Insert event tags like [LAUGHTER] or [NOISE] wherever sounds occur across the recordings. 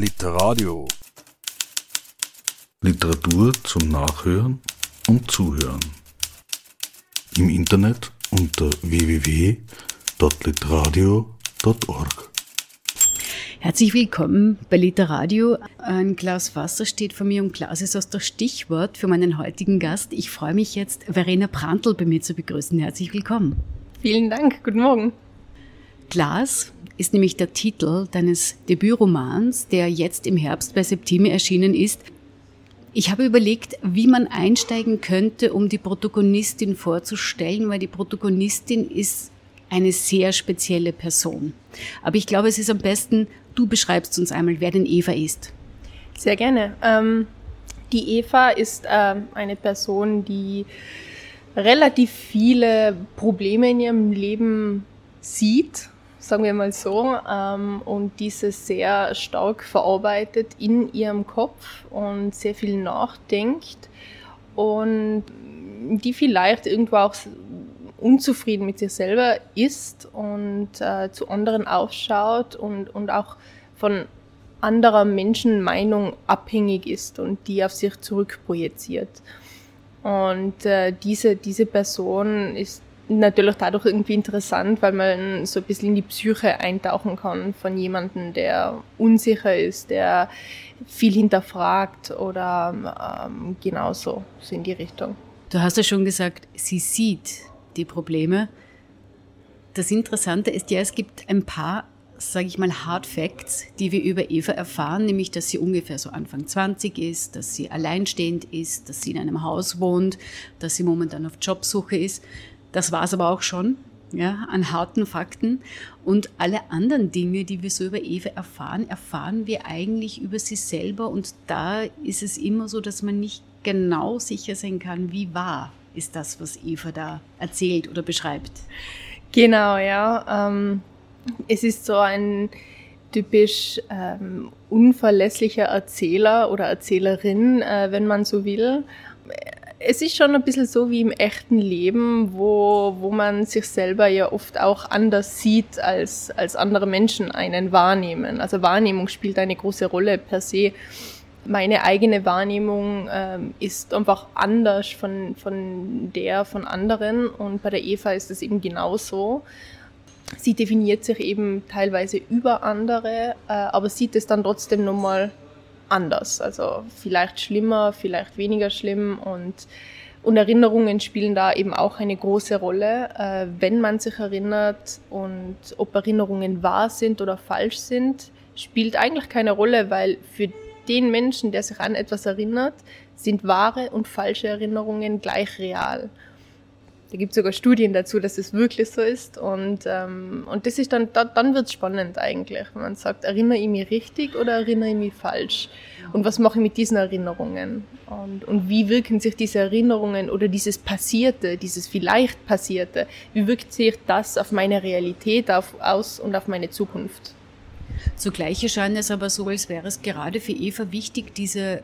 Literadio. Literatur zum Nachhören und Zuhören. Im Internet unter www.literadio.org. Herzlich willkommen bei Literadio. Ein Glas Wasser steht vor mir und Glas ist aus das Stichwort für meinen heutigen Gast. Ich freue mich jetzt, Verena Prantl bei mir zu begrüßen. Herzlich willkommen. Vielen Dank. Guten Morgen. Glas ist nämlich der Titel deines Debütromans, der jetzt im Herbst bei Septime erschienen ist. Ich habe überlegt, wie man einsteigen könnte, um die Protagonistin vorzustellen, weil die Protagonistin ist eine sehr spezielle Person. Aber ich glaube, es ist am besten, du beschreibst uns einmal, wer denn Eva ist. Sehr gerne. Ähm, die Eva ist äh, eine Person, die relativ viele Probleme in ihrem Leben sieht sagen wir mal so, ähm, und diese sehr stark verarbeitet in ihrem Kopf und sehr viel nachdenkt und die vielleicht irgendwo auch unzufrieden mit sich selber ist und äh, zu anderen aufschaut und, und auch von anderer Menschenmeinung abhängig ist und die auf sich zurückprojiziert. Und äh, diese, diese Person ist natürlich dadurch irgendwie interessant, weil man so ein bisschen in die Psyche eintauchen kann von jemandem, der unsicher ist, der viel hinterfragt oder ähm, genauso so in die Richtung. Du hast ja schon gesagt, sie sieht die Probleme. Das Interessante ist ja, es gibt ein paar, sage ich mal, Hard Facts, die wir über Eva erfahren, nämlich, dass sie ungefähr so Anfang 20 ist, dass sie alleinstehend ist, dass sie in einem Haus wohnt, dass sie momentan auf Jobsuche ist. Das war es aber auch schon, ja, an harten Fakten. Und alle anderen Dinge, die wir so über Eva erfahren, erfahren wir eigentlich über sie selber. Und da ist es immer so, dass man nicht genau sicher sein kann, wie wahr ist das, was Eva da erzählt oder beschreibt. Genau, ja. Ähm, es ist so ein typisch ähm, unverlässlicher Erzähler oder Erzählerin, äh, wenn man so will es ist schon ein bisschen so wie im echten Leben, wo, wo man sich selber ja oft auch anders sieht, als, als andere Menschen einen wahrnehmen. Also Wahrnehmung spielt eine große Rolle per se. Meine eigene Wahrnehmung ähm, ist einfach anders von, von der von anderen und bei der Eva ist es eben genauso. Sie definiert sich eben teilweise über andere, äh, aber sieht es dann trotzdem nochmal anders. Also vielleicht schlimmer, vielleicht weniger schlimm und, und Erinnerungen spielen da eben auch eine große Rolle. Äh, wenn man sich erinnert und ob Erinnerungen wahr sind oder falsch sind, spielt eigentlich keine Rolle, weil für den Menschen, der sich an etwas erinnert, sind wahre und falsche Erinnerungen gleich real. Da gibt es sogar Studien dazu, dass es wirklich so ist. Und, ähm, und das ist dann, da, dann wird es spannend eigentlich, wenn man sagt, erinnere ich mich richtig oder erinnere ich mich falsch? Und was mache ich mit diesen Erinnerungen? Und, und wie wirken sich diese Erinnerungen oder dieses Passierte, dieses vielleicht Passierte, wie wirkt sich das auf meine Realität auf, aus und auf meine Zukunft? Zugleich erscheint es aber so, als wäre es gerade für Eva wichtig, diese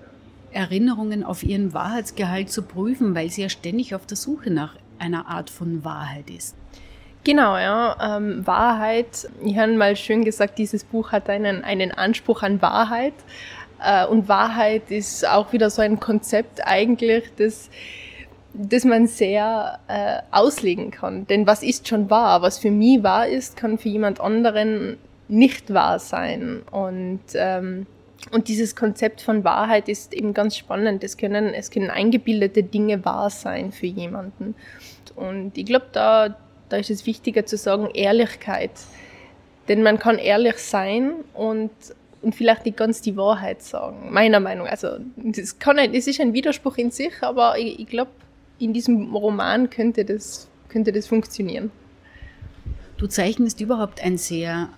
Erinnerungen auf ihren Wahrheitsgehalt zu prüfen, weil sie ja ständig auf der Suche nach einer Art von Wahrheit ist. Genau, ja. Ähm, Wahrheit, ich habe mal schön gesagt, dieses Buch hat einen, einen Anspruch an Wahrheit. Äh, und Wahrheit ist auch wieder so ein Konzept eigentlich, das, das man sehr äh, auslegen kann. Denn was ist schon wahr? Was für mich wahr ist, kann für jemand anderen nicht wahr sein. Und ähm, und dieses Konzept von Wahrheit ist eben ganz spannend. Es können, es können eingebildete Dinge wahr sein für jemanden. Und ich glaube, da, da ist es wichtiger zu sagen, Ehrlichkeit. Denn man kann ehrlich sein und, und vielleicht nicht ganz die Wahrheit sagen, meiner Meinung. Also das, kann das ist ein Widerspruch in sich, aber ich, ich glaube, in diesem Roman könnte das, könnte das funktionieren. Du zeichnest überhaupt ein sehr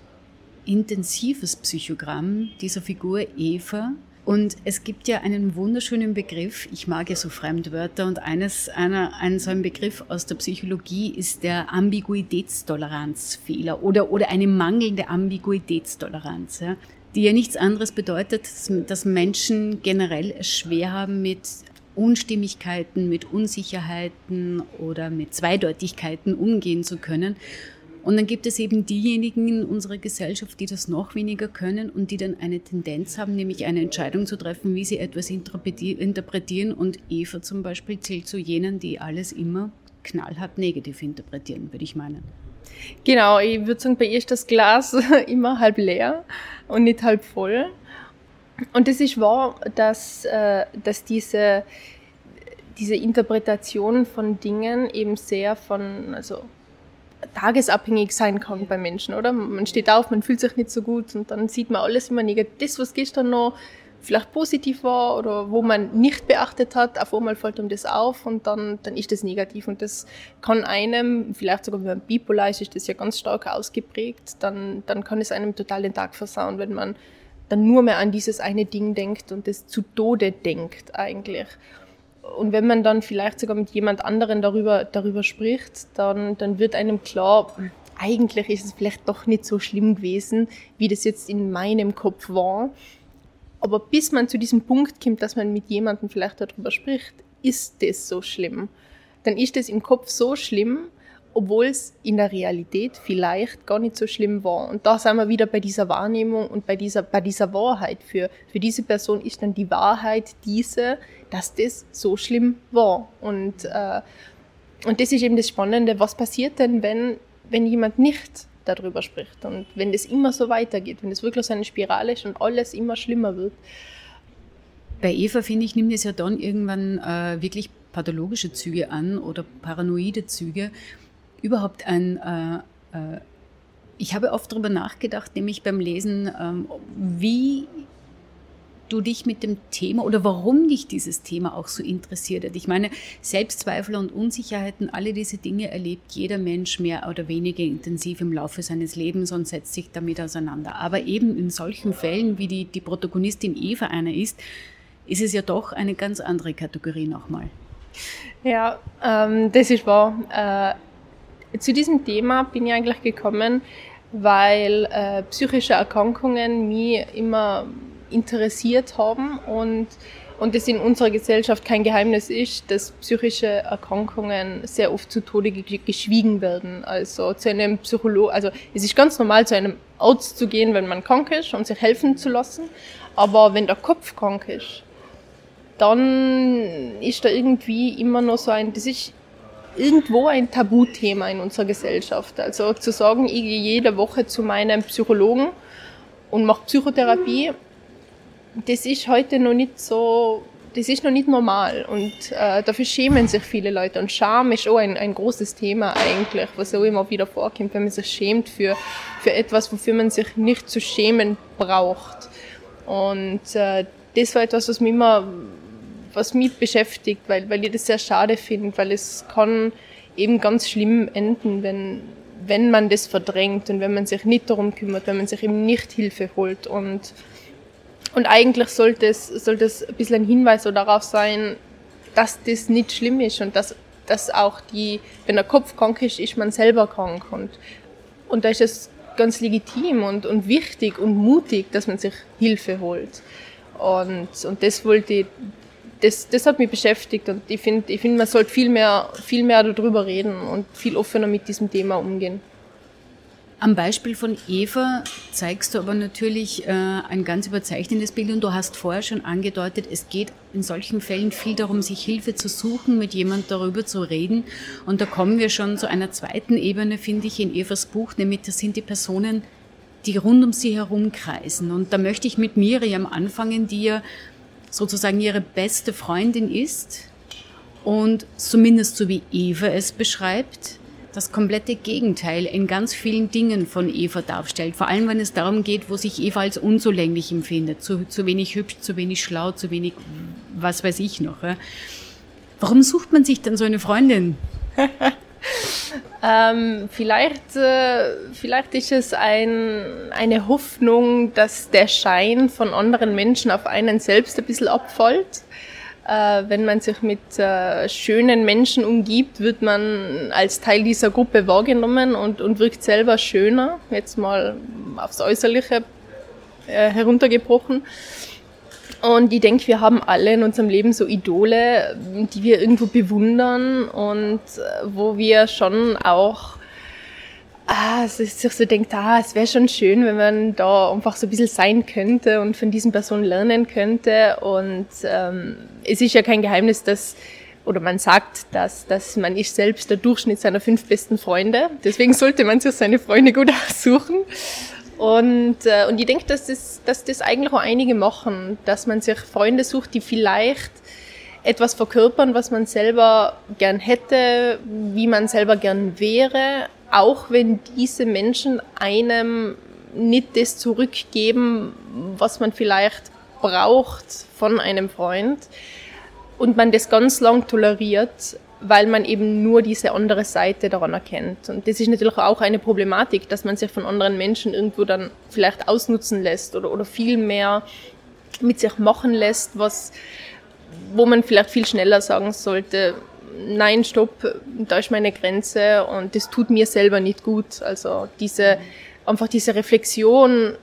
intensives Psychogramm dieser Figur Eva. Und es gibt ja einen wunderschönen Begriff, ich mag ja so Fremdwörter, und eines, einer, ein so ein Begriff aus der Psychologie ist der Ambiguitätstoleranzfehler oder, oder eine mangelnde Ambiguitätstoleranz, ja, die ja nichts anderes bedeutet, dass Menschen generell es schwer haben mit Unstimmigkeiten, mit Unsicherheiten oder mit Zweideutigkeiten umgehen zu können Und dann gibt es eben diejenigen in unserer Gesellschaft, die das noch weniger können und die dann eine Tendenz haben, nämlich eine Entscheidung zu treffen, wie sie etwas interpretieren. Und Eva zum Beispiel zählt zu jenen, die alles immer knallhart negativ interpretieren, würde ich meinen. Genau, ich würde sagen, bei ihr ist das Glas [LAUGHS] immer halb leer und nicht halb voll. Und es ist wahr, dass, äh, dass diese, diese Interpretation von Dingen eben sehr von, also tagesabhängig sein kann bei Menschen, oder? Man steht auf, man fühlt sich nicht so gut und dann sieht man alles immer negativ. Das, was gestern noch vielleicht positiv war oder wo man nicht beachtet hat, auf einmal fällt einem das auf und dann, dann ist das negativ. Und das kann einem, vielleicht sogar wenn man bipolar ist, ist das ja ganz stark ausgeprägt, dann, dann kann es einem total den Tag versauen, wenn man dann nur mehr an dieses eine Ding denkt und das zu Tode denkt eigentlich. Und wenn man dann vielleicht sogar mit jemand anderen darüber, darüber spricht, dann, dann wird einem klar, eigentlich ist es vielleicht doch nicht so schlimm gewesen, wie das jetzt in meinem Kopf war. Aber bis man zu diesem Punkt kommt, dass man mit jemandem vielleicht darüber spricht, ist das so schlimm. Dann ist es im Kopf so schlimm, obwohl es in der Realität vielleicht gar nicht so schlimm war. Und da sind wir wieder bei dieser Wahrnehmung und bei dieser, bei dieser Wahrheit. Für, für diese Person ist dann die Wahrheit diese, dass das so schlimm war. Und, äh, und das ist eben das Spannende. Was passiert denn, wenn, wenn jemand nicht darüber spricht? Und wenn das immer so weitergeht, wenn das wirklich so eine Spirale ist und alles immer schlimmer wird. Bei Eva, finde ich, nimmt es ja dann irgendwann äh, wirklich pathologische Züge an oder paranoide Züge überhaupt ein, äh, äh, ich habe oft darüber nachgedacht, nämlich beim Lesen, ähm, wie du dich mit dem Thema oder warum dich dieses Thema auch so interessiert hat. Ich meine, Selbstzweifel und Unsicherheiten, alle diese Dinge erlebt jeder Mensch mehr oder weniger intensiv im Laufe seines Lebens und setzt sich damit auseinander. Aber eben in solchen Fällen, wie die, die Protagonistin Eva einer ist, ist es ja doch eine ganz andere Kategorie nochmal. Ja, ähm, das ist wahr. Äh, zu diesem Thema bin ich eigentlich gekommen, weil äh, psychische Erkrankungen mich immer interessiert haben und und es in unserer Gesellschaft kein Geheimnis ist, dass psychische Erkrankungen sehr oft zu Tode geschwiegen werden. Also zu einem Psychologen, also es ist ganz normal, zu einem Arzt zu gehen, wenn man krank ist und sich helfen zu lassen. Aber wenn der Kopf krank ist, dann ist da irgendwie immer noch so ein, das ist irgendwo ein Tabuthema in unserer Gesellschaft. Also zu sagen, ich gehe jede Woche zu meinem Psychologen und mache Psychotherapie, das ist heute noch nicht so, das ist noch nicht normal und äh, dafür schämen sich viele Leute und Scham ist auch ein, ein großes Thema eigentlich, was auch immer wieder vorkommt, wenn man sich schämt für, für etwas, wofür man sich nicht zu schämen braucht. Und äh, das war etwas, was mich immer was mich beschäftigt, weil, weil ich das sehr schade finde, weil es kann eben ganz schlimm enden, wenn, wenn man das verdrängt und wenn man sich nicht darum kümmert, wenn man sich eben nicht Hilfe holt. Und, und eigentlich sollte es, sollte es ein bisschen ein Hinweis so darauf sein, dass das nicht schlimm ist und dass, dass auch die, wenn der Kopf krank ist, ist man selber krank. Und, und da ist es ganz legitim und, und wichtig und mutig, dass man sich Hilfe holt. Und, und das wollte ich das, das hat mich beschäftigt und ich finde, ich find, man sollte viel mehr, viel mehr darüber reden und viel offener mit diesem Thema umgehen. Am Beispiel von Eva zeigst du aber natürlich äh, ein ganz überzeichnetes Bild und du hast vorher schon angedeutet, es geht in solchen Fällen viel darum, sich Hilfe zu suchen, mit jemand darüber zu reden. Und da kommen wir schon zu einer zweiten Ebene, finde ich, in Evas Buch, nämlich das sind die Personen, die rund um sie herum kreisen. Und da möchte ich mit Miriam anfangen, die ja sozusagen ihre beste Freundin ist und zumindest so wie Eva es beschreibt, das komplette Gegenteil in ganz vielen Dingen von Eva darstellt. Vor allem, wenn es darum geht, wo sich Eva als unzulänglich empfindet. Zu, zu wenig hübsch, zu wenig schlau, zu wenig was weiß ich noch. Warum sucht man sich dann so eine Freundin? [LAUGHS] Ähm, vielleicht, äh, vielleicht ist es ein, eine Hoffnung, dass der Schein von anderen Menschen auf einen selbst ein bisschen abfällt. Äh, wenn man sich mit äh, schönen Menschen umgibt, wird man als Teil dieser Gruppe wahrgenommen und, und wirkt selber schöner, jetzt mal aufs Äußerliche äh, heruntergebrochen. Und ich denke, wir haben alle in unserem Leben so Idole, die wir irgendwo bewundern und äh, wo wir schon auch ah, sich so denkt, ah, es wäre schon schön, wenn man da einfach so ein bisschen sein könnte und von diesen Personen lernen könnte. Und ähm, es ist ja kein Geheimnis, dass oder man sagt, dass, dass man ist selbst der Durchschnitt seiner fünf besten Freunde. Deswegen sollte man sich seine Freunde gut [LAUGHS] aussuchen. Und, äh, und ich denke, dass das, dass das eigentlich auch einige machen, dass man sich Freunde sucht, die vielleicht etwas verkörpern, was man selber gern hätte, wie man selber gern wäre, auch wenn diese Menschen einem nicht das zurückgeben, was man vielleicht braucht von einem Freund. Und man das ganz lang toleriert, weil man eben nur diese andere Seite daran erkennt. Und das ist natürlich auch eine Problematik, dass man sich von anderen Menschen irgendwo dann vielleicht ausnutzen lässt oder, oder viel mehr mit sich machen lässt, was, wo man vielleicht viel schneller sagen sollte, nein, stopp, da ist meine Grenze und das tut mir selber nicht gut. Also diese, einfach diese Reflexion,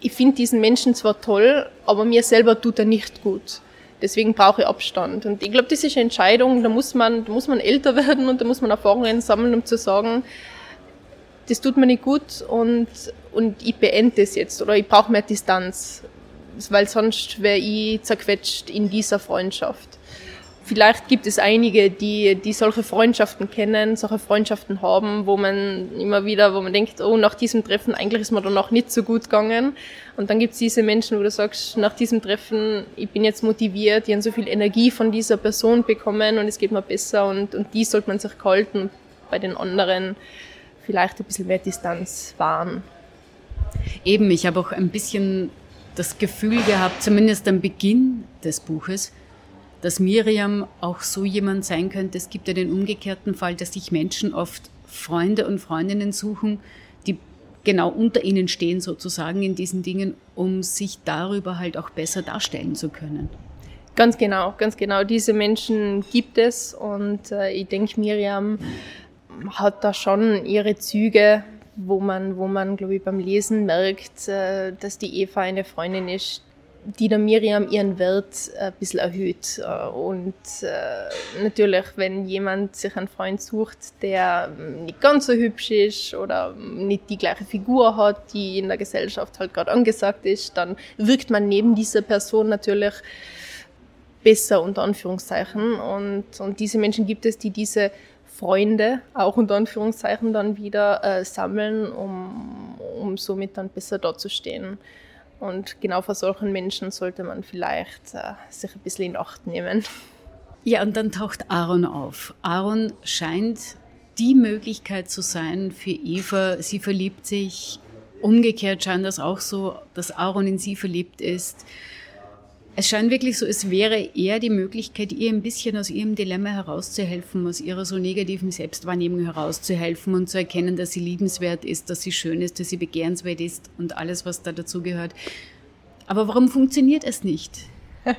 ich finde diesen Menschen zwar toll, aber mir selber tut er nicht gut. Deswegen brauche ich Abstand. Und ich glaube, das ist eine Entscheidung, da muss man, da muss man älter [LAUGHS] werden und da muss man Erfahrungen sammeln, um zu sagen, das tut mir nicht gut und, und ich beende das jetzt oder ich brauche mehr Distanz, weil sonst wäre ich zerquetscht in dieser Freundschaft. Vielleicht gibt es einige, die, die solche Freundschaften kennen, solche Freundschaften haben, wo man immer wieder, wo man denkt, oh, nach diesem Treffen, eigentlich ist mir danach nicht so gut gegangen. Und dann gibt es diese Menschen, wo du sagst, nach diesem Treffen, ich bin jetzt motiviert, die haben so viel Energie von dieser Person bekommen und es geht mir besser und, und die sollte man sich halten bei den anderen vielleicht ein bisschen mehr Distanz wahren. Eben, ich habe auch ein bisschen das Gefühl gehabt, zumindest am Beginn des Buches, dass Miriam auch so jemand sein könnte. Es gibt ja den umgekehrten Fall, dass sich Menschen oft Freunde und Freundinnen suchen, die genau unter ihnen stehen sozusagen in diesen Dingen, um sich darüber halt auch besser darstellen zu können. Ganz genau, ganz genau. Diese Menschen gibt es und äh, ich denke, Miriam hat da schon ihre Züge, wo man, wo man, glaube ich, beim Lesen merkt, äh, dass die Eva eine Freundin ist, die der Miriam ihren Wert äh, ein bisschen erhöht. Äh, und äh, natürlich, wenn jemand sich einen Freund sucht, der nicht ganz so hübsch ist oder nicht die gleiche Figur hat, die in der Gesellschaft halt gerade angesagt ist, dann wirkt man neben dieser Person natürlich besser unter Anführungszeichen. Und, und diese Menschen gibt es, die diese Freunde auch unter Anführungszeichen dann wieder äh, sammeln, um, um somit dann besser dazustehen. Und genau vor solchen Menschen sollte man vielleicht äh, sich ein bisschen in Acht nehmen. Ja, und dann taucht Aaron auf. Aaron scheint die Möglichkeit zu sein für Eva. Sie verliebt sich. Umgekehrt scheint das auch so, dass Aaron in sie verliebt ist. Es scheint wirklich so, es wäre eher die Möglichkeit, ihr ein bisschen aus ihrem Dilemma herauszuhelfen, aus ihrer so negativen Selbstwahrnehmung herauszuhelfen und zu erkennen, dass sie liebenswert ist, dass sie schön ist, dass sie begehrenswert ist und alles, was da dazugehört. Aber warum funktioniert es nicht? [LAUGHS]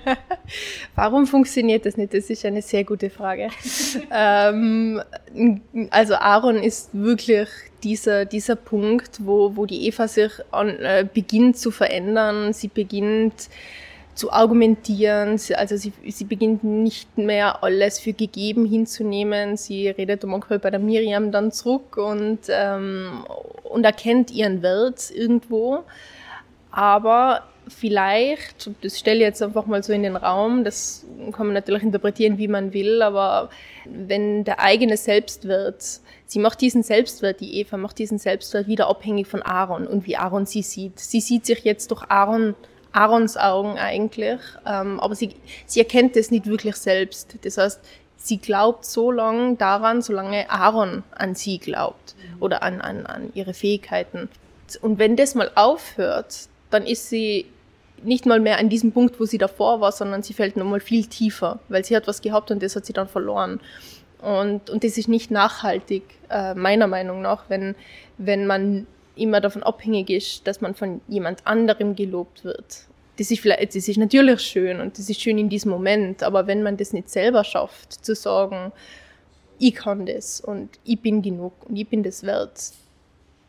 Warum funktioniert das nicht? Das ist eine sehr gute Frage. [LAUGHS] ähm, also Aaron ist wirklich dieser, dieser Punkt, wo, wo die Eva sich an, äh, beginnt zu verändern. Sie beginnt zu argumentieren. Also sie, sie beginnt nicht mehr alles für gegeben hinzunehmen. Sie redet manchmal bei der Miriam dann zurück und, ähm, und erkennt ihren Wert irgendwo. Aber vielleicht, das stelle ich jetzt einfach mal so in den Raum, das kann man natürlich interpretieren, wie man will, aber wenn der eigene Selbstwert, sie macht diesen Selbstwert, die Eva macht diesen Selbstwert wieder abhängig von Aaron und wie Aaron sie sieht. Sie sieht sich jetzt durch Aaron Aarons Augen eigentlich, ähm, aber sie, sie erkennt es nicht wirklich selbst. Das heißt, sie glaubt so lange daran, solange Aaron an sie glaubt oder an, an, an ihre Fähigkeiten. Und wenn das mal aufhört, dann ist sie nicht mal mehr an diesem Punkt, wo sie davor war, sondern sie fällt nochmal viel tiefer, weil sie hat was gehabt und das hat sie dann verloren. Und, und das ist nicht nachhaltig, äh, meiner Meinung nach, wenn, wenn man immer davon abhängig ist, dass man von jemand anderem gelobt wird. Das ist vielleicht, das ist natürlich schön und das ist schön in diesem Moment, aber wenn man das nicht selber schafft, zu sagen, ich kann das und ich bin genug und ich bin das wert,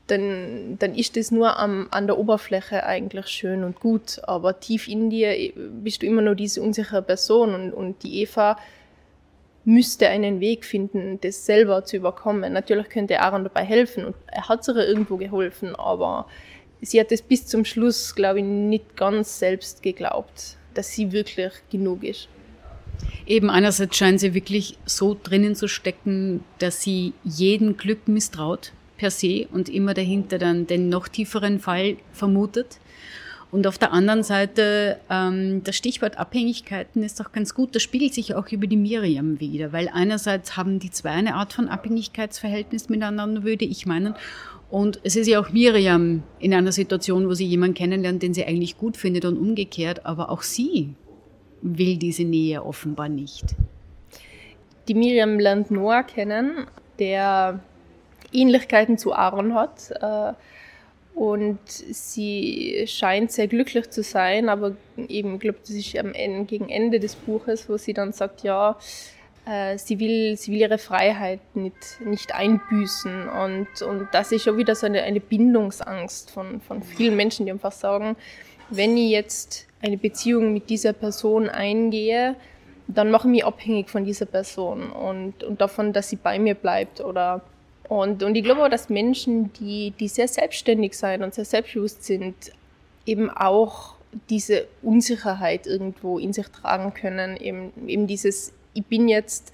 dann, dann ist das nur am, an der Oberfläche eigentlich schön und gut, aber tief in dir bist du immer nur diese unsichere Person und, und die Eva müsste einen Weg finden, das selber zu überkommen. Natürlich könnte Aaron dabei helfen und er hat sich irgendwo geholfen, aber sie hat es bis zum Schluss, glaube ich, nicht ganz selbst geglaubt, dass sie wirklich genug ist. Eben einerseits scheint sie wirklich so drinnen zu stecken, dass sie jeden Glück misstraut per se und immer dahinter dann den noch tieferen Fall vermutet. Und auf der anderen Seite, ähm, das Stichwort Abhängigkeiten ist auch ganz gut. Das spiegelt sich auch über die Miriam wieder, weil einerseits haben die zwei eine Art von Abhängigkeitsverhältnis miteinander, würde ich meinen. Und es ist ja auch Miriam in einer Situation, wo sie jemanden kennenlernt, den sie eigentlich gut findet und umgekehrt, aber auch sie will diese Nähe offenbar nicht. Die Miriam lernt Noah kennen, der Ähnlichkeiten zu Aaron hat. Äh, und sie scheint sehr glücklich zu sein, aber eben, ich glaube, das ist am Ende, gegen Ende des Buches, wo sie dann sagt, ja, äh, sie, will, sie will ihre Freiheit nicht, nicht einbüßen. Und, und das ist schon wieder so eine, eine Bindungsangst von, von vielen Menschen, die einfach sagen, wenn ich jetzt eine Beziehung mit dieser Person eingehe, dann mache ich mich abhängig von dieser Person und, und davon, dass sie bei mir bleibt. Oder, und, und ich glaube auch, dass Menschen, die, die sehr selbstständig sein und sehr selbstbewusst sind, eben auch diese Unsicherheit irgendwo in sich tragen können. Eben, eben dieses, ich bin jetzt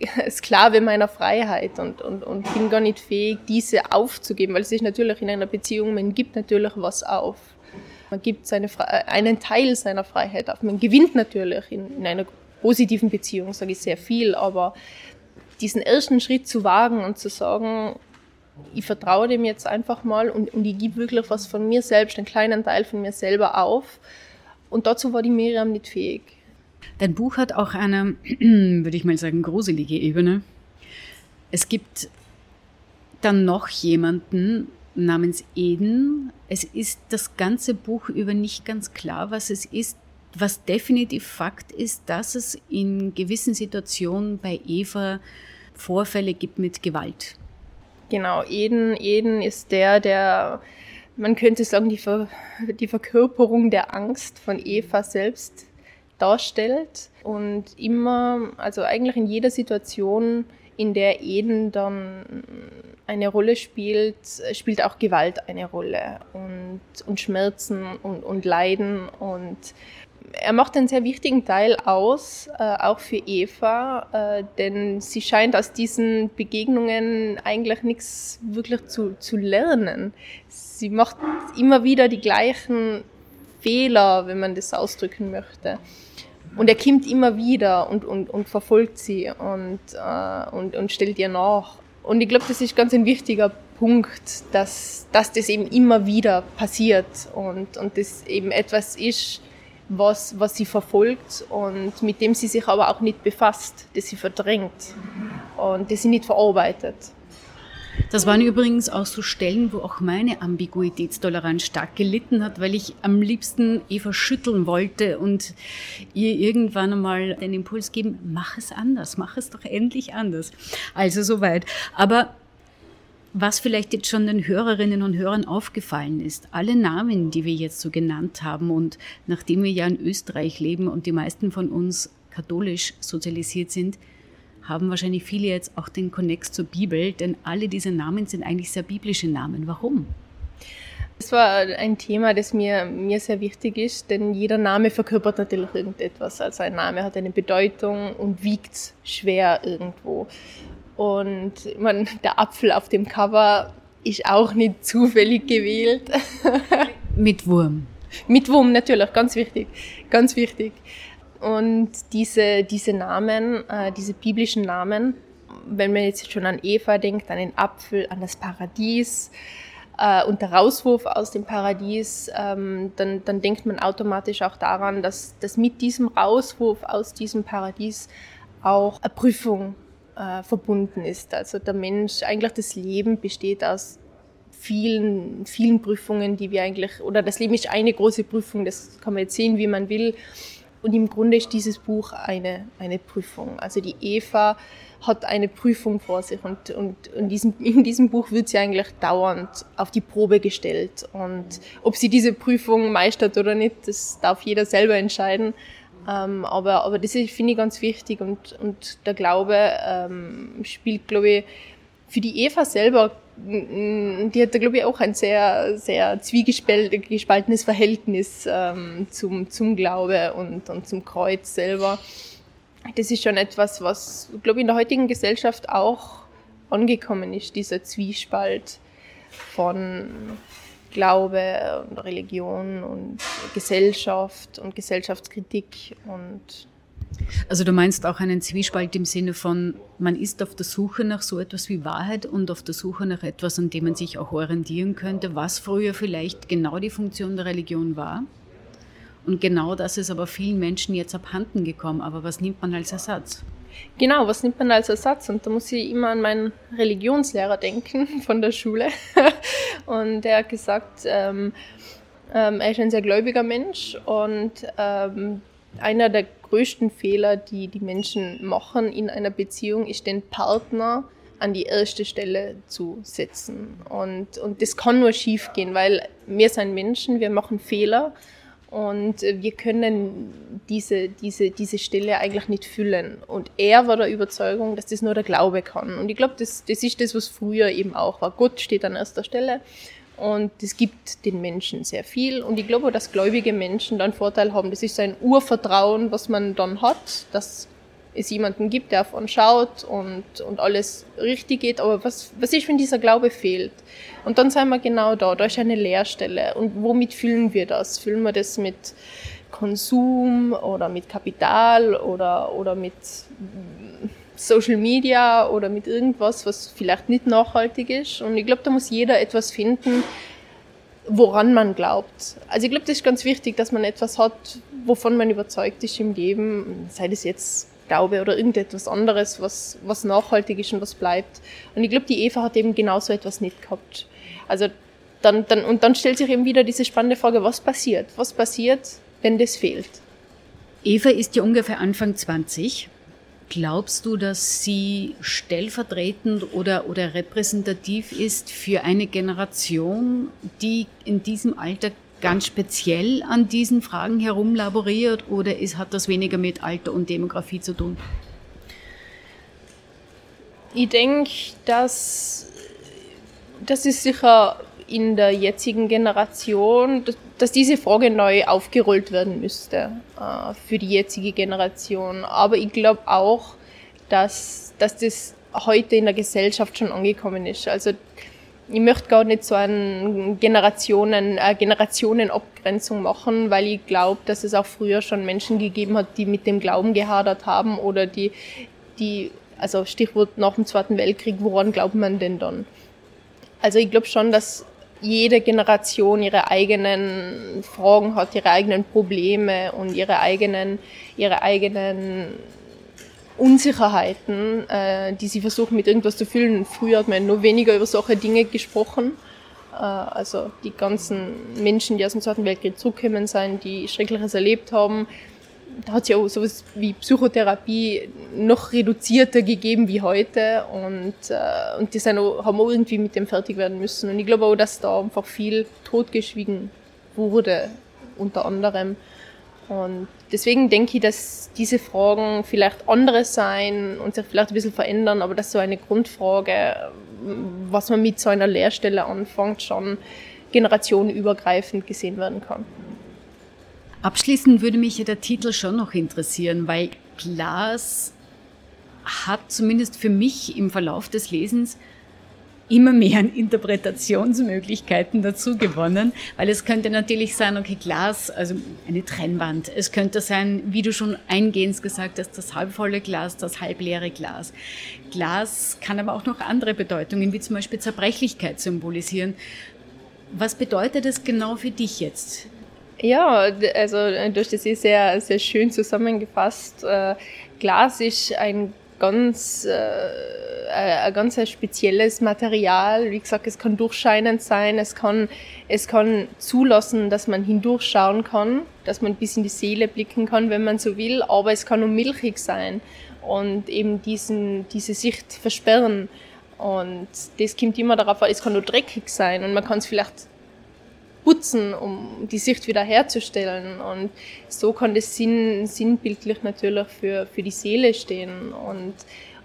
[LAUGHS] Sklave meiner Freiheit und, und, und bin gar nicht fähig, diese aufzugeben, weil es ist natürlich in einer Beziehung, man gibt natürlich was auf. Man gibt seine, einen Teil seiner Freiheit auf. Man gewinnt natürlich in, in einer positiven Beziehung, sage ich sehr viel, aber diesen ersten Schritt zu wagen und zu sagen, ich vertraue dem jetzt einfach mal und, und ich gebe wirklich was von mir selbst, einen kleinen Teil von mir selber auf. Und dazu war die Miriam nicht fähig. Dein Buch hat auch eine, [CLEARS THROAT] würde ich mal sagen, gruselige Ebene. Es gibt dann noch jemanden, namens Eden. Es ist das ganze Buch über nicht ganz klar, was es ist. Was definitiv Fakt ist, dass es in gewissen Situationen bei Eva Vorfälle gibt mit Gewalt. Genau, Eden, Eden ist der, der, man könnte sagen, die, Ver, die Verkörperung der Angst von Eva selbst darstellt und immer, also eigentlich in jeder Situation in der Eden dann eine Rolle spielt, spielt auch Gewalt eine Rolle und, und Schmerzen und, und Leiden. Und er macht einen sehr wichtigen Teil aus, äh, auch für Eva, äh, denn sie scheint aus diesen Begegnungen eigentlich nichts wirklich zu, zu lernen. Sie macht immer wieder die gleichen Fehler, wenn man das ausdrücken möchte. Und er kommt immer wieder und, und, und verfolgt sie und, äh, und, und stellt ihr nach. Und ich glaube, das ist ganz ein wichtiger Punkt, dass, dass das eben immer wieder passiert und, und das eben etwas ist, was, was sie verfolgt und mit dem sie sich aber auch nicht befasst, das sie verdrängt und das sie nicht verarbeitet. Das waren übrigens auch so Stellen, wo auch meine Ambiguitätstoleranz stark gelitten hat, weil ich am liebsten Eva schütteln wollte und ihr irgendwann einmal den Impuls geben, mach es anders, mach es doch endlich anders. Also soweit. Aber was vielleicht jetzt schon den Hörerinnen und Hörern aufgefallen ist, alle Namen, die wir jetzt so genannt haben und nachdem wir ja in Österreich leben und die meisten von uns katholisch sozialisiert sind, haben wahrscheinlich viele jetzt auch den Konnex zur Bibel, denn alle diese Namen sind eigentlich sehr biblische Namen. Warum? Das war ein Thema, das mir, mir sehr wichtig ist, denn jeder Name verkörpert natürlich irgendetwas. Also ein Name hat eine Bedeutung und wiegt schwer irgendwo. Und man, der Apfel auf dem Cover ist auch nicht zufällig gewählt. [LAUGHS] Mit Wurm. Mit Wurm, natürlich, ganz wichtig. Ganz wichtig. Und diese, diese Namen, äh, diese biblischen Namen, wenn man jetzt schon an Eva denkt, an den Apfel, an das Paradies äh, und der Rauswurf aus dem Paradies, ähm, dann, dann denkt man automatisch auch daran, dass, dass mit diesem Rauswurf aus diesem Paradies auch eine Prüfung äh, verbunden ist. Also der Mensch, eigentlich das Leben besteht aus vielen, vielen Prüfungen, die wir eigentlich, oder das Leben ist eine große Prüfung, das kann man jetzt sehen, wie man will. Und im Grunde ist dieses Buch eine, eine Prüfung. Also die Eva hat eine Prüfung vor sich und, und in, diesem, [LAUGHS] in diesem Buch wird sie eigentlich dauernd auf die Probe gestellt. Und ob sie diese Prüfung meistert oder nicht, das darf jeder selber entscheiden. Ähm, aber, aber das finde ich ganz wichtig und, und der Glaube ähm, spielt, glaube ich, für die Eva selber, die hat da, glaube ich, auch ein sehr, sehr zwiegespaltenes Verhältnis ähm, zum, zum Glaube und, und zum Kreuz selber. Das ist schon etwas, was, glaube ich, in der heutigen Gesellschaft auch angekommen ist, dieser Zwiespalt von Glaube und Religion und Gesellschaft und Gesellschaftskritik und also du meinst auch einen Zwiespalt im Sinne von, man ist auf der Suche nach so etwas wie Wahrheit und auf der Suche nach etwas, an dem man sich auch orientieren könnte, was früher vielleicht genau die Funktion der Religion war. Und genau das ist aber vielen Menschen jetzt abhanden gekommen. Aber was nimmt man als Ersatz? Genau, was nimmt man als Ersatz? Und da muss ich immer an meinen Religionslehrer denken [LAUGHS] von der Schule. [LAUGHS] und der hat gesagt, ähm, ähm, er ist ein sehr gläubiger Mensch und ähm, einer der größten Fehler, die die Menschen machen in einer Beziehung, ist den Partner an die erste Stelle zu setzen. Und, und das kann nur schief gehen, weil wir sind Menschen, wir machen Fehler und wir können diese, diese, diese Stelle eigentlich nicht füllen. Und er war der Überzeugung, dass das nur der Glaube kann. Und ich glaube, das, das ist das, was früher eben auch war. Gott steht an erster Stelle und das gibt den Menschen sehr viel. Und ich glaube, dass gläubige Menschen dann Vorteil haben. Das ist so ein Urvertrauen, was man dann hat, dass es jemanden gibt, der auf uns schaut und, und alles richtig geht. Aber was, was ist, wenn dieser Glaube fehlt? Und dann sind wir genau da. Da ist eine Leerstelle. Und womit füllen wir das? Füllen wir das mit Konsum oder mit Kapital oder, oder mit Social Media oder mit irgendwas, was vielleicht nicht nachhaltig ist. Und ich glaube, da muss jeder etwas finden, woran man glaubt. Also ich glaube, das ist ganz wichtig, dass man etwas hat, wovon man überzeugt ist im Leben, sei das jetzt Glaube oder irgendetwas anderes, was, was nachhaltig ist und was bleibt. Und ich glaube, die Eva hat eben genauso etwas nicht gehabt. Also dann, dann, und dann stellt sich eben wieder diese spannende Frage, was passiert? Was passiert, wenn das fehlt? Eva ist ja ungefähr Anfang 20 Glaubst du, dass sie stellvertretend oder, oder repräsentativ ist für eine Generation, die in diesem Alter ganz speziell an diesen Fragen herumlaboriert oder ist, hat das weniger mit Alter und Demografie zu tun? Ich denke, dass das ist sicher in der jetzigen Generation, dass, diese Frage neu aufgerollt werden müsste äh, für die jetzige Generation. Aber ich glaube auch, dass, dass das heute in der Gesellschaft schon angekommen ist. Also ich möchte gar nicht so eine Generationen, äh, Generationenabgrenzung machen, weil ich glaube, dass es auch früher schon Menschen gegeben hat, die mit dem Glauben gehadert haben oder die, die also Stichwort nach dem Zweiten Weltkrieg, woran glaubt man denn dann? Also ich glaube schon, dass jede Generation ihre eigenen Fragen hat, ihre eigenen Probleme und ihre eigenen, ihre eigenen Unsicherheiten, äh, die sie versuchen mit irgendwas zu füllen. Früher hat man nur weniger über solche Dinge gesprochen. Äh, also die ganzen Menschen, die aus dem Zweiten Weltkrieg zurückgekommen sind, die Schreckliches erlebt haben, da hat es ja auch sowas wie Psychotherapie noch reduzierter gegeben wie heute und, äh, und die sind auch, haben auch irgendwie mit dem fertig werden müssen. Und ich glaube auch, dass da einfach viel totgeschwiegen wurde, unter anderem. Und deswegen denke ich, dass diese Fragen vielleicht andere sein und sich vielleicht ein bisschen verändern, aber dass so eine Grundfrage, was man mit so einer Lehrstelle anfängt, schon generationenübergreifend gesehen werden kann. Abschließend würde mich der Titel schon noch interessieren, weil Glas hat zumindest für mich im Verlauf des Lesens immer mehr an Interpretationsmöglichkeiten dazu gewonnen, weil es könnte natürlich sein, okay, Glas, also eine Trennwand. Es könnte sein, wie du schon eingehend gesagt hast, das halbvolle Glas, das halbleere Glas. Glas kann aber auch noch andere Bedeutungen, wie zum Beispiel Zerbrechlichkeit symbolisieren. Was bedeutet es genau für dich jetzt? Ja, also du hast das eh sehr, sehr schön zusammengefasst. Äh, Glas ist ein ganz, äh, ein ganz spezielles Material. Wie gesagt, es kann durchscheinend sein, es kann, es kann zulassen, dass man hindurchschauen kann, dass man bis in die Seele blicken kann, wenn man so will, aber es kann auch milchig sein und eben diesen, diese Sicht versperren. Und das kommt immer darauf an, es kann nur dreckig sein und man kann es vielleicht putzen, um die Sicht wieder herzustellen. Und so kann das Sinn, sinnbildlich natürlich für, für die Seele stehen. Und,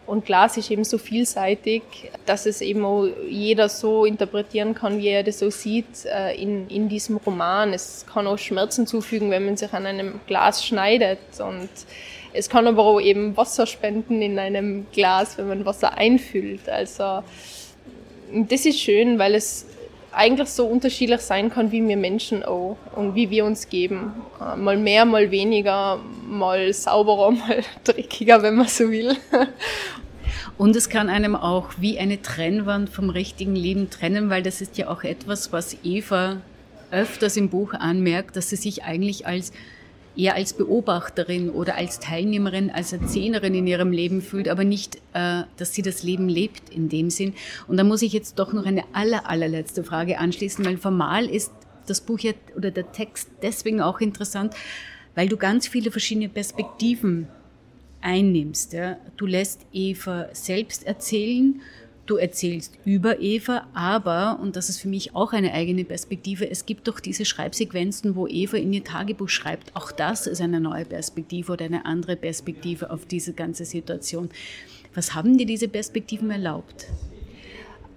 und Glas ist eben so vielseitig, dass es eben auch jeder so interpretieren kann, wie er das so sieht äh, in, in diesem Roman. Es kann auch Schmerzen zufügen, wenn man sich an einem Glas schneidet. Und es kann aber auch eben Wasser spenden in einem Glas, wenn man Wasser einfüllt. Also das ist schön, weil es eigentlich so unterschiedlich sein kann wie wir Menschen auch und wie wir uns geben. Äh, mal mehr, mal weniger, mal sauberer, [LAUGHS] mal dreckiger, wenn man so will. Und es kann einem auch wie eine Trennwand vom richtigen Leben trennen, weil das ist ja auch etwas, was Eva öfters im Buch anmerkt, dass sie sich eigentlich als eher als Beobachterin oder als Teilnehmerin, als Erzählerin in ihrem Leben fühlt, aber nicht, äh, dass sie das Leben lebt in dem Sinn. Und da muss ich jetzt doch noch eine aller, allerletzte Frage anschließen, weil formal ist das Buch ja, oder der Text deswegen auch interessant, weil du ganz viele verschiedene Perspektiven einnimmst. Ja. Du lässt Eva selbst erzählen, du erzählst über Eva, aber, und das ist für mich auch eine eigene Perspektive, es gibt doch diese Schreibsequenzen, wo Eva in ihr Tagebuch schreibt. Auch das ist eine neue Perspektive oder eine andere Perspektive auf diese ganze Situation. Was haben dir diese Perspektiven erlaubt?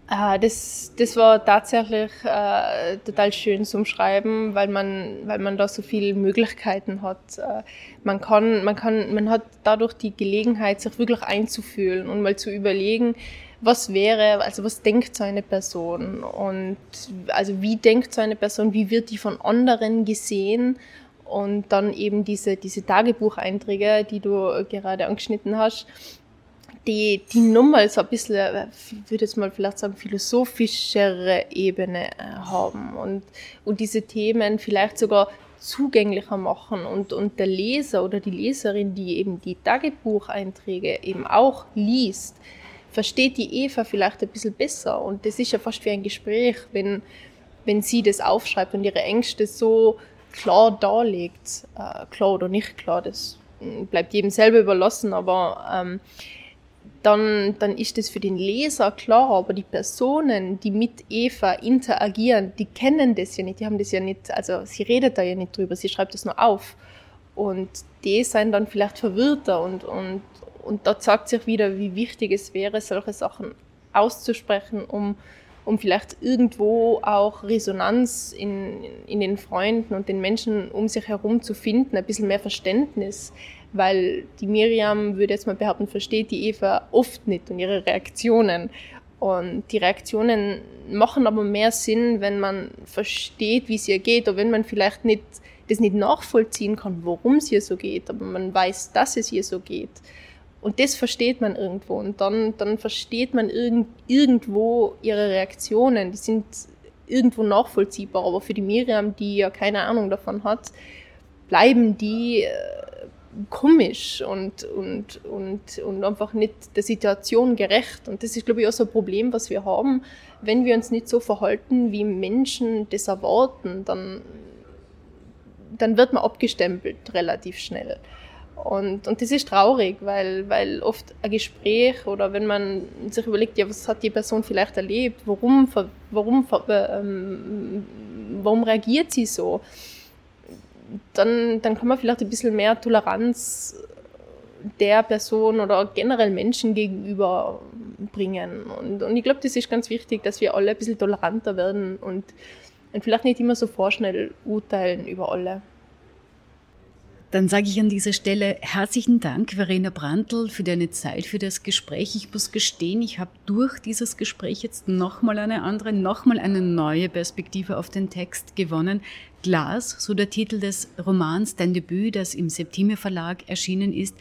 Ah, das, das war tatsächlich äh, total schön zum Schreiben, weil man, weil man da so viele Möglichkeiten hat. Äh, man, kann, man, kann, man hat dadurch die Gelegenheit, sich wirklich einzufühlen und mal zu überlegen, was wäre, also was denkt so eine Person? Und also wie denkt so eine Person, wie wird die von anderen gesehen? Und dann eben diese, diese Tagebucheinträge, die du gerade angeschnitten hast, die, die nochmal so ein bisschen, ich würde jetzt mal vielleicht sagen, philosophischere Ebene äh, haben und, und diese Themen vielleicht sogar zugänglicher machen. Und, und der Leser oder die Leserin, die eben die Tagebucheinträge eben auch liest, versteht die Eva vielleicht ein bisschen besser. Und das ist ja fast wie ein Gespräch, wenn, wenn sie das aufschreibt und ihre Ängste so klar darlegt. Äh, klar oder nicht klar, das hm, bleibt jedem selber überlassen, aber ähm, dann, dann ist das für den Leser klar, aber die Personen, die mit Eva interagieren, die kennen das ja nicht, die haben das ja nicht, also sie redet da ja nicht drüber, sie schreibt das nur auf. Und die sind dann vielleicht verwirrter und, und, und da zeigt sich wieder, wie wichtig es wäre, solche Sachen auszusprechen, um, um vielleicht irgendwo auch Resonanz in, in den Freunden und den Menschen um sich herum zu finden, ein bisschen mehr Verständnis. Weil die Miriam, würde jetzt mal behaupten, versteht die Eva oft nicht und ihre Reaktionen. Und die Reaktionen machen aber mehr Sinn, wenn man versteht, wie es ihr geht, oder wenn man vielleicht nicht, das nicht nachvollziehen kann, warum es ihr so geht, aber man weiß, dass es ihr so geht. Und das versteht man irgendwo. Und dann, dann versteht man irgend, irgendwo ihre Reaktionen. Die sind irgendwo nachvollziehbar. Aber für die Miriam, die ja keine Ahnung davon hat, bleiben die äh, komisch und, und, und, und einfach nicht der Situation gerecht. Und das ist, glaube ich, auch so ein Problem, was wir haben. Wenn wir uns nicht so verhalten, wie Menschen das erwarten, dann, dann wird man abgestempelt relativ schnell. Und, und das ist traurig, weil, weil oft ein Gespräch oder wenn man sich überlegt, ja, was hat die Person vielleicht erlebt, warum, warum, ähm, warum reagiert sie so, dann, dann kann man vielleicht ein bisschen mehr Toleranz der Person oder generell Menschen gegenüber bringen. Und, und ich glaube, das ist ganz wichtig, dass wir alle ein bisschen toleranter werden und, und vielleicht nicht immer so vorschnell urteilen über alle. Dann sage ich an dieser Stelle herzlichen Dank, Verena Brandl, für deine Zeit, für das Gespräch. Ich muss gestehen, ich habe durch dieses Gespräch jetzt nochmal eine andere, nochmal eine neue Perspektive auf den Text gewonnen. Glas, so der Titel des Romans, dein Debüt, das im Septime Verlag erschienen ist.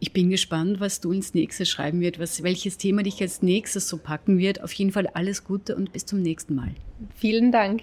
Ich bin gespannt, was du ins nächste schreiben wird, was, welches Thema dich als nächstes so packen wird. Auf jeden Fall alles Gute und bis zum nächsten Mal. Vielen Dank.